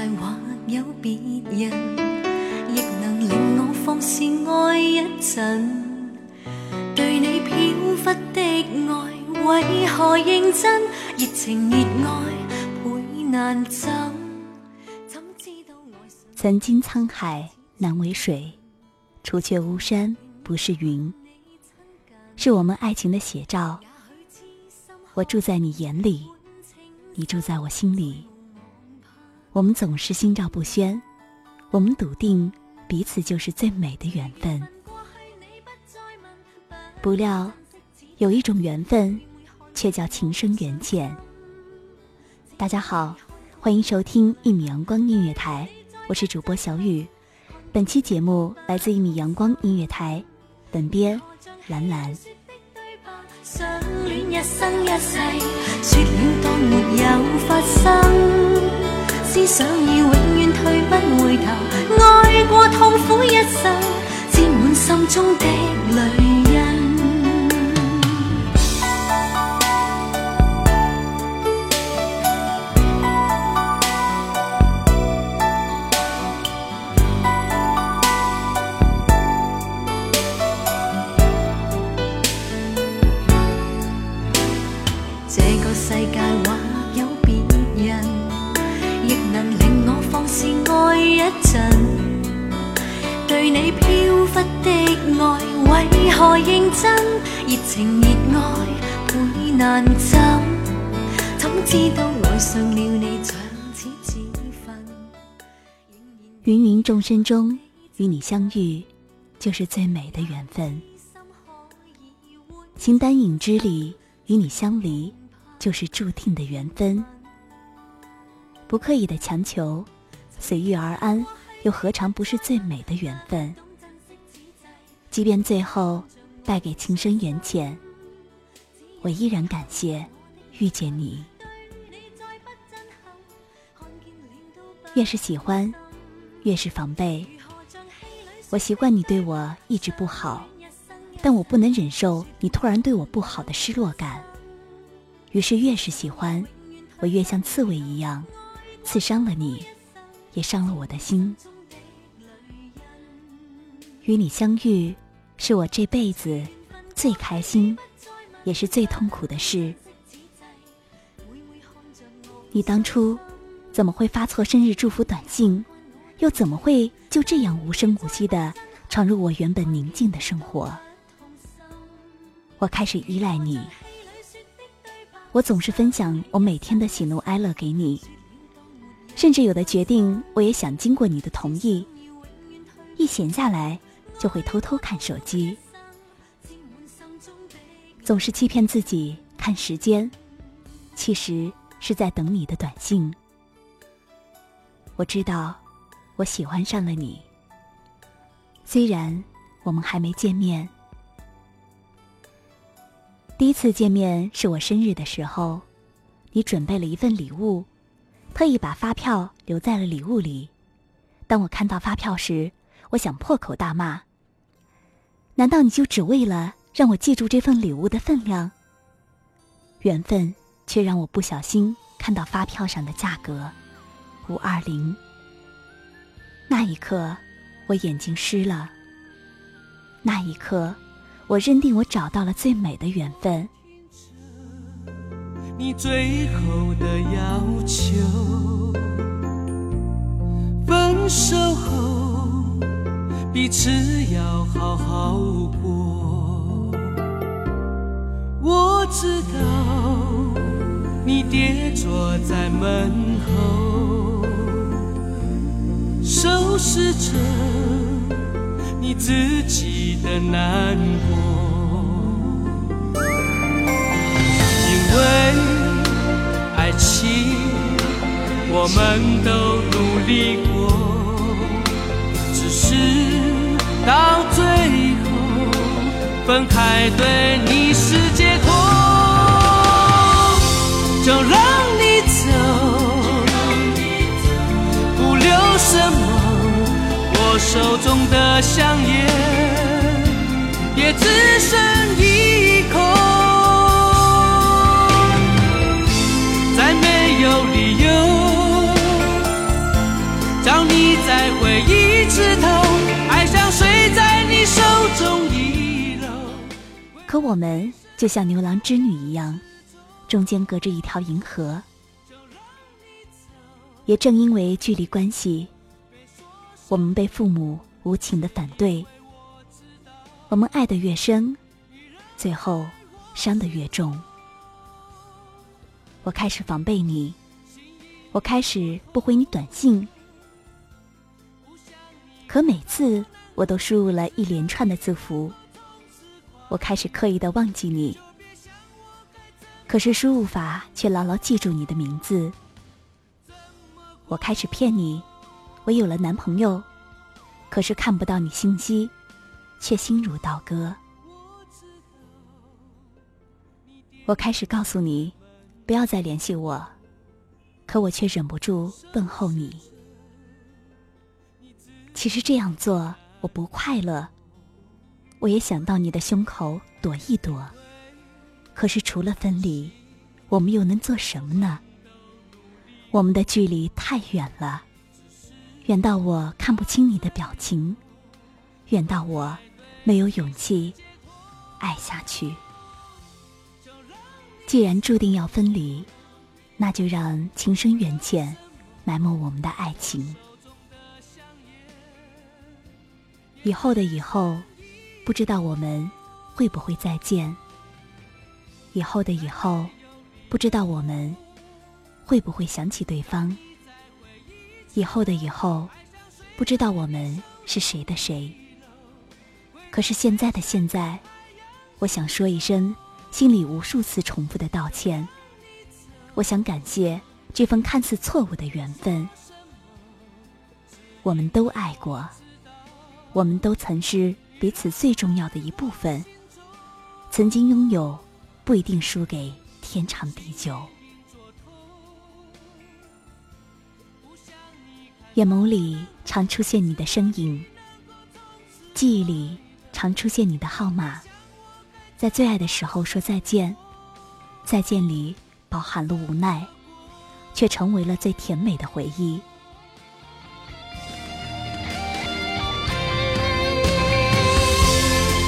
世界或有别人，亦能令我放肆爱一阵。对你飘忽的爱，为何认真？热情热爱倍难枕。怎知道爱上曾经沧海难为水，除却巫山不是云，是我们爱情的写照。我住在你眼里，你住在我心里。我们总是心照不宣，我们笃定彼此就是最美的缘分。不料，有一种缘分，却叫情深缘浅。大家好，欢迎收听一米阳光音乐台，我是主播小雨。本期节目来自一米阳光音乐台，本编兰兰。相戀一生一世，說了當沒有發生。思想已永远退不回头，爱过痛苦一生，沾满心中的泪印。這個世界忽的愛，為何認真？熱情熱愛倍難枕，怎知道愛上了你像似自焚。芸芸众生中，与你相遇，就是最美的缘分。形单影只里，与你相离，就是注定的缘分。不刻意的强求，随遇而安，又何尝不是最美的缘分？即便最后败给情深缘浅，我依然感谢遇见你。越是喜欢，越是防备。我习惯你对我一直不好，但我不能忍受你突然对我不好的失落感。于是越是喜欢，我越像刺猬一样，刺伤了你，也伤了我的心。与你相遇，是我这辈子最开心，也是最痛苦的事。你当初怎么会发错生日祝福短信？又怎么会就这样无声无息的闯入我原本宁静的生活？我开始依赖你，我总是分享我每天的喜怒哀乐给你，甚至有的决定我也想经过你的同意，一闲下来就会偷偷看手机，总是欺骗自己看时间，其实是在等你的短信。我知道，我喜欢上了你，虽然我们还没见面。第一次见面是我生日的时候，你准备了一份礼物，特意把发票留在了礼物里。当我看到发票时，我想破口大骂。难道你就只为了让我记住这份礼物的分量？缘分却让我不小心看到发票上的价格，五二零。那一刻，我眼睛湿了。那一刻。我认定我找到了最美的缘分。你最后的要求，分手后彼此要好好过。我知道你跌坐在门后，收拾着你自己。的难过，因为爱情，我们都努力过分开，对你是解脱，就让你走，不留什么，我手中的香烟。也只剩一口，再没有理由找你再回一次头，可我们就像牛郎织女一样，中间隔着一条银河。也正因为距离关系，我们被父母无情的反对。我们爱的越深，最后伤的越重。我开始防备你，我开始不回你短信，可每次我都输入了一连串的字符。我开始刻意的忘记你，可是输入法却牢牢记住你的名字。我开始骗你，我有了男朋友，可是看不到你信息。却心如刀割。我开始告诉你，不要再联系我，可我却忍不住问候你。其实这样做我不快乐，我也想到你的胸口躲一躲，可是除了分离，我们又能做什么呢？我们的距离太远了，远到我看不清你的表情，远到我。没有勇气爱下去。既然注定要分离，那就让情深缘浅埋没我们的爱情。以后的以后，不知道我们会不会再见。以后的以后，不知道我们会不会想起对方。以后的以后，不知道我们是谁的谁。可是现在的现在，我想说一声心里无数次重复的道歉。我想感谢这份看似错误的缘分。我们都爱过，我们都曾是彼此最重要的一部分。曾经拥有，不一定输给天长地久。眼眸里常出现你的身影，记忆里。常出现你的号码，在最爱的时候说再见，再见里包含了无奈，却成为了最甜美的回忆。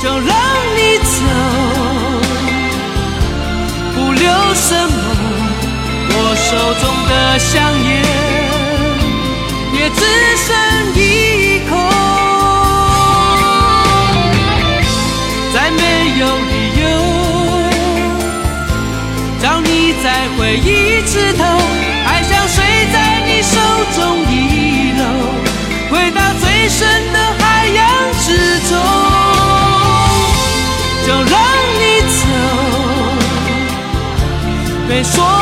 就让你走，不留什么，我手中的香烟也只剩一口。再没有理由叫你再回一次头，爱像水在你手中就让你走，别说。